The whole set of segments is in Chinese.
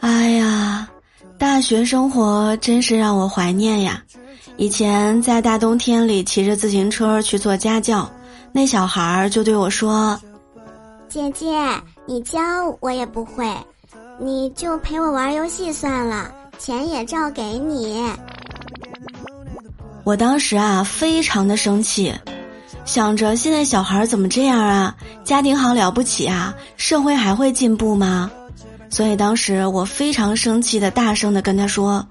哎呀，大学生活真是让我怀念呀！以前在大冬天里骑着自行车去做家教，那小孩儿就对我说：“姐姐，你教我也不会，你就陪我玩游戏算了，钱也照给你。”我当时啊，非常的生气。想着现在小孩怎么这样啊？家庭好了不起啊？社会还会进步吗？所以当时我非常生气的大声的跟他说：“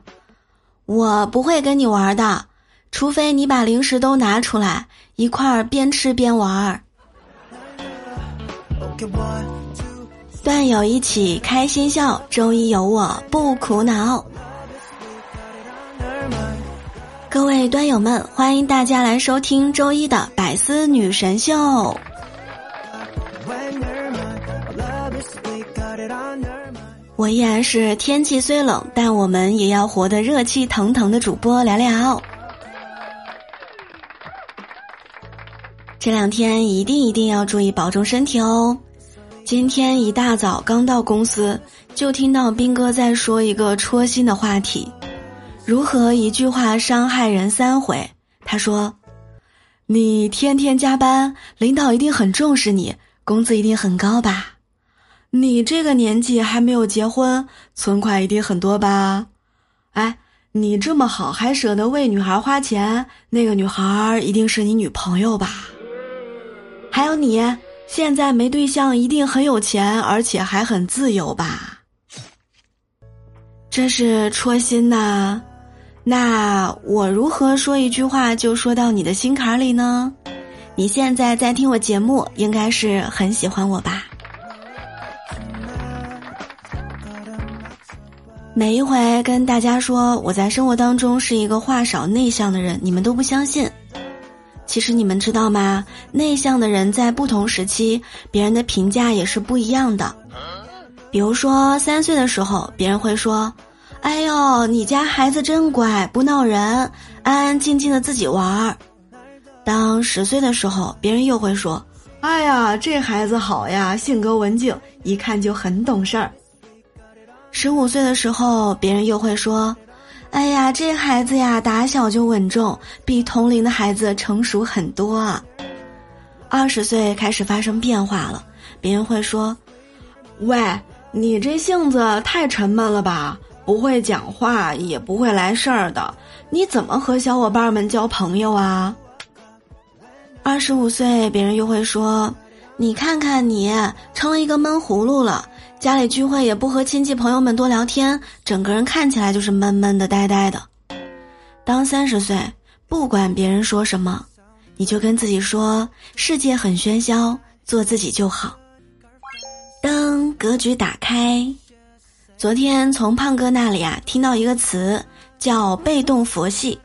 我不会跟你玩的，除非你把零食都拿出来，一块儿边吃边玩。”段友一起开心笑，周一有我不苦恼。各位端友们，欢迎大家来收听周一的百思女神秀。我依然是天气虽冷，但我们也要活得热气腾腾的主播聊聊。这两天一定一定要注意保重身体哦。今天一大早刚到公司，就听到斌哥在说一个戳心的话题。如何一句话伤害人三回？他说：“你天天加班，领导一定很重视你，工资一定很高吧？你这个年纪还没有结婚，存款一定很多吧？哎，你这么好，还舍得为女孩花钱，那个女孩一定是你女朋友吧？还有你现在没对象，一定很有钱，而且还很自由吧？这是戳心呐。”那我如何说一句话就说到你的心坎里呢？你现在在听我节目，应该是很喜欢我吧？每一回跟大家说我在生活当中是一个话少内向的人，你们都不相信。其实你们知道吗？内向的人在不同时期，别人的评价也是不一样的。比如说三岁的时候，别人会说。哎呦，你家孩子真乖，不闹人，安安静静的自己玩儿。当十岁的时候，别人又会说：“哎呀，这孩子好呀，性格文静，一看就很懂事儿。”十五岁的时候，别人又会说：“哎呀，这孩子呀，打小就稳重，比同龄的孩子成熟很多。”二十岁开始发生变化了，别人会说：“喂，你这性子太沉闷了吧？”不会讲话，也不会来事儿的，你怎么和小伙伴们交朋友啊？二十五岁，别人又会说：“你看看你，成了一个闷葫芦了。家里聚会也不和亲戚朋友们多聊天，整个人看起来就是闷闷的、呆呆的。”当三十岁，不管别人说什么，你就跟自己说：“世界很喧嚣，做自己就好。”当格局打开。昨天从胖哥那里啊听到一个词叫“被动佛系”，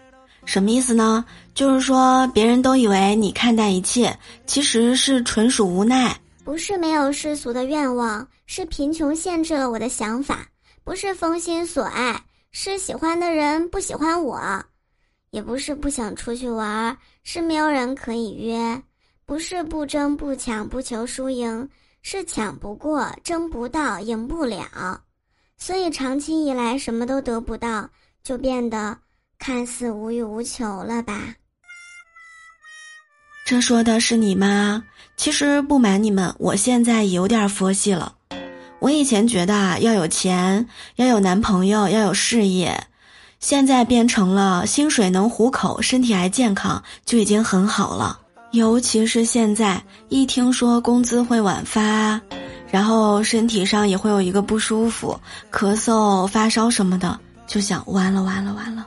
什么意思呢？就是说别人都以为你看淡一切，其实是纯属无奈。不是没有世俗的愿望，是贫穷限制了我的想法；不是封心所爱，是喜欢的人不喜欢我；也不是不想出去玩，是没有人可以约；不是不争不抢不求输赢，是抢不过、争不到、赢不了。所以长期以来什么都得不到，就变得看似无欲无求了吧？这说的是你吗？其实不瞒你们，我现在有点佛系了。我以前觉得啊，要有钱，要有男朋友，要有事业，现在变成了薪水能糊口，身体还健康，就已经很好了。尤其是现在，一听说工资会晚发。然后身体上也会有一个不舒服，咳嗽、发烧什么的，就想完了完了完了，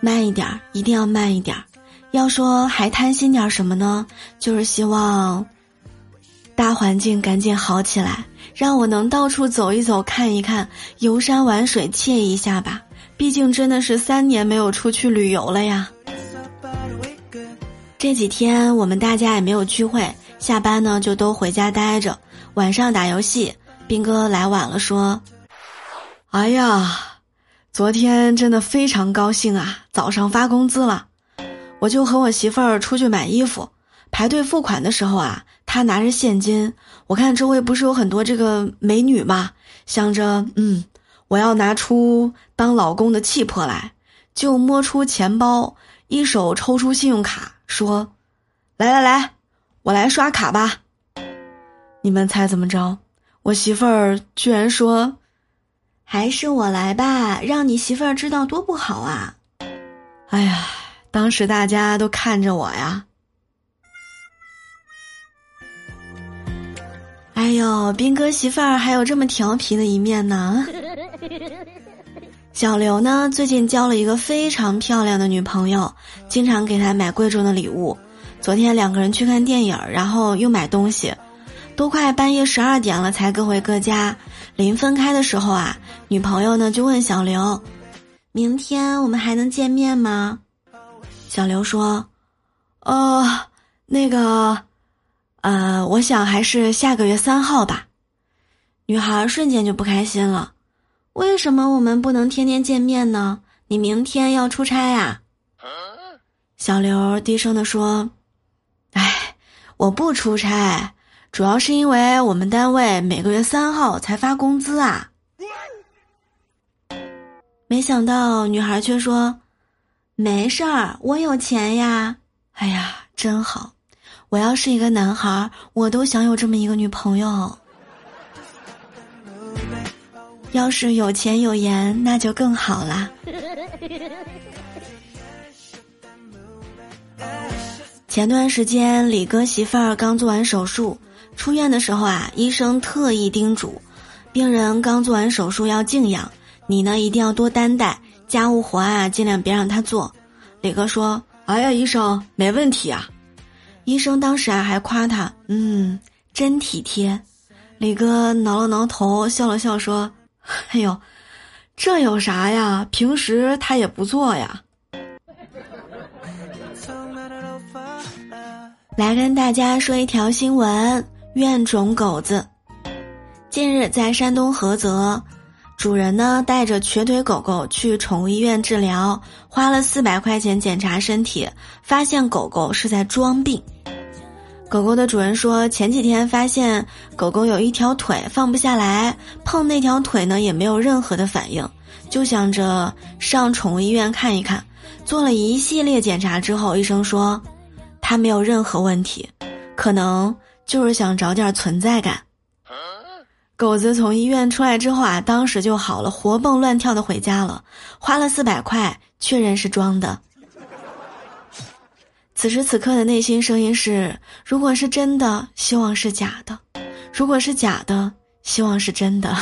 慢一点儿，一定要慢一点儿。要说还贪心点什么呢？就是希望大环境赶紧好起来，让我能到处走一走、看一看，游山玩水、惬意一下吧。毕竟真的是三年没有出去旅游了呀。这几天我们大家也没有聚会。下班呢，就都回家待着，晚上打游戏。兵哥来晚了，说：“哎呀，昨天真的非常高兴啊！早上发工资了，我就和我媳妇儿出去买衣服，排队付款的时候啊，他拿着现金，我看周围不是有很多这个美女嘛，想着嗯，我要拿出当老公的气魄来，就摸出钱包，一手抽出信用卡，说：“来来来，我来刷卡吧。”你们猜怎么着？我媳妇儿居然说：“还是我来吧，让你媳妇儿知道多不好啊！”哎呀，当时大家都看着我呀。哎呦，兵哥媳妇儿还有这么调皮的一面呢。小刘呢，最近交了一个非常漂亮的女朋友，经常给他买贵重的礼物。昨天两个人去看电影，然后又买东西。都快半夜十二点了，才各回各家。临分开的时候啊，女朋友呢就问小刘：“明天我们还能见面吗？”小刘说：“呃，那个，呃，我想还是下个月三号吧。”女孩瞬间就不开心了：“为什么我们不能天天见面呢？你明天要出差呀？”小刘低声地说：“哎，我不出差。”主要是因为我们单位每个月三号才发工资啊，没想到女孩却说：“没事儿，我有钱呀。”哎呀，真好！我要是一个男孩，我都想有这么一个女朋友。要是有钱有颜，那就更好啦。前段时间，李哥媳妇儿刚做完手术。出院的时候啊，医生特意叮嘱，病人刚做完手术要静养，你呢一定要多担待家务活啊，尽量别让他做。李哥说：“哎呀，医生没问题啊。”医生当时啊还夸他：“嗯，真体贴。”李哥挠了挠头，笑了笑说：“哎呦，这有啥呀？平时他也不做呀。”来跟大家说一条新闻。怨种狗子，近日在山东菏泽，主人呢带着瘸腿狗狗去宠物医院治疗，花了四百块钱检查身体，发现狗狗是在装病。狗狗的主人说，前几天发现狗狗有一条腿放不下来，碰那条腿呢也没有任何的反应，就想着上宠物医院看一看。做了一系列检查之后，医生说，他没有任何问题，可能。就是想找点存在感。狗子从医院出来之后啊，当时就好了，活蹦乱跳的回家了，花了四百块，确认是装的。此时此刻的内心声音是：如果是真的，希望是假的；如果是假的，希望是真的。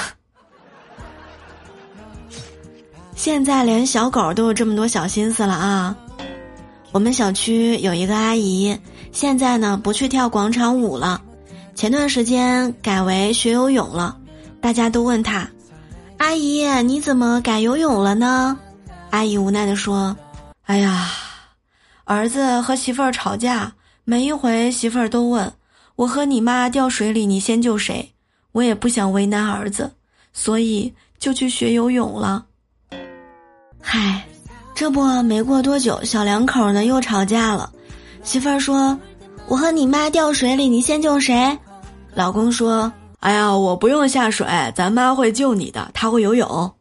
现在连小狗都有这么多小心思了啊！我们小区有一个阿姨。现在呢，不去跳广场舞了，前段时间改为学游泳了。大家都问她：“阿姨，你怎么改游泳了呢？”阿姨无奈的说：“哎呀，儿子和媳妇儿吵架，每一回媳妇儿都问我和你妈掉水里，你先救谁？我也不想为难儿子，所以就去学游泳了。”嗨，这不没过多久，小两口呢又吵架了。媳妇儿说：“我和你妈掉水里，你先救谁？”老公说：“哎呀，我不用下水，咱妈会救你的，她会游泳。”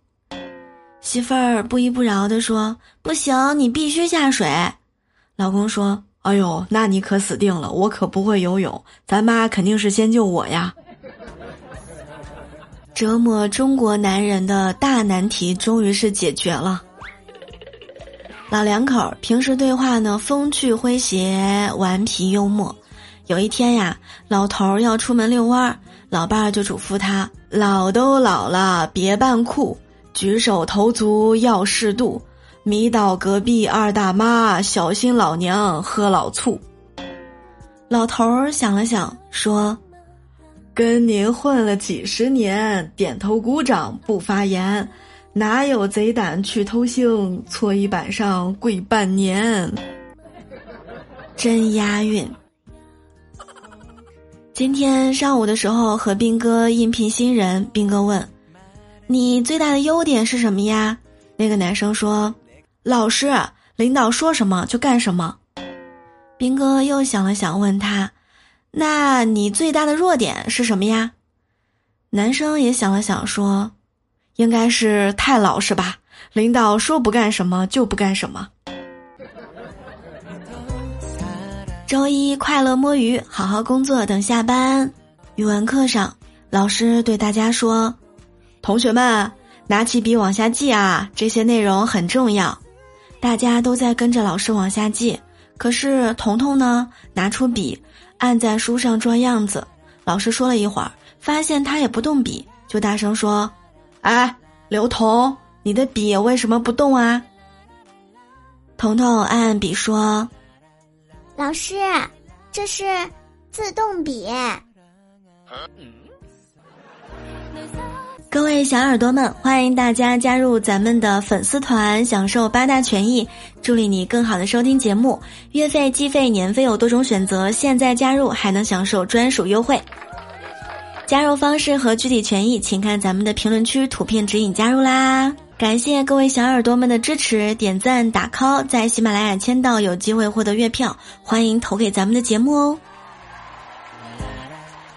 媳妇儿不依不饶地说：“不行，你必须下水。”老公说：“哎呦，那你可死定了，我可不会游泳，咱妈肯定是先救我呀。”折磨中国男人的大难题终于是解决了。老两口平时对话呢，风趣诙谐、顽皮幽默。有一天呀，老头儿要出门遛弯儿，老伴儿就嘱咐他：“老都老了，别扮酷，举手投足要适度，迷倒隔壁二大妈，小心老娘喝老醋。”老头儿想了想，说：“跟您混了几十年，点头鼓掌不发言。”哪有贼胆去偷腥？搓衣板上跪半年，真押韵。今天上午的时候和斌哥应聘新人，斌哥问：“你最大的优点是什么呀？”那个男生说：“老师，领导说什么就干什么。”兵哥又想了想，问他：“那你最大的弱点是什么呀？”男生也想了想，说：“应该是太老实吧，领导说不干什么就不干什么。”周一快乐摸鱼，好好工作等下班。语文课上，老师对大家说：“同学们，拿起笔往下记啊，这些内容很重要。”大家都在跟着老师往下记。可是彤彤呢？拿出笔，按在书上装样子。老师说了一会儿，发现他也不动笔，就大声说：“哎，刘彤，你的笔为什么不动啊？”彤彤按按笔说：“老师，这是自动笔。”各位小耳朵们，欢迎大家加入咱们的粉丝团，享受八大权益，助力你更好的收听节目。月费、季费、年费有多种选择，现在加入还能享受专属优惠。加入方式和具体权益，请看咱们的评论区图片指引加入啦！感谢各位小耳朵们的支持，点赞打 call，在喜马拉雅签到有机会获得月票，欢迎投给咱们的节目哦。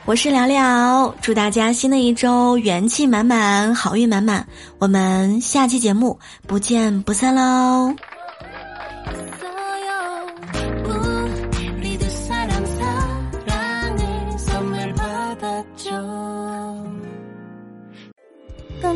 我是聊聊，祝大家新的一周元气满满，好运满满。我们下期节目不见不散喽！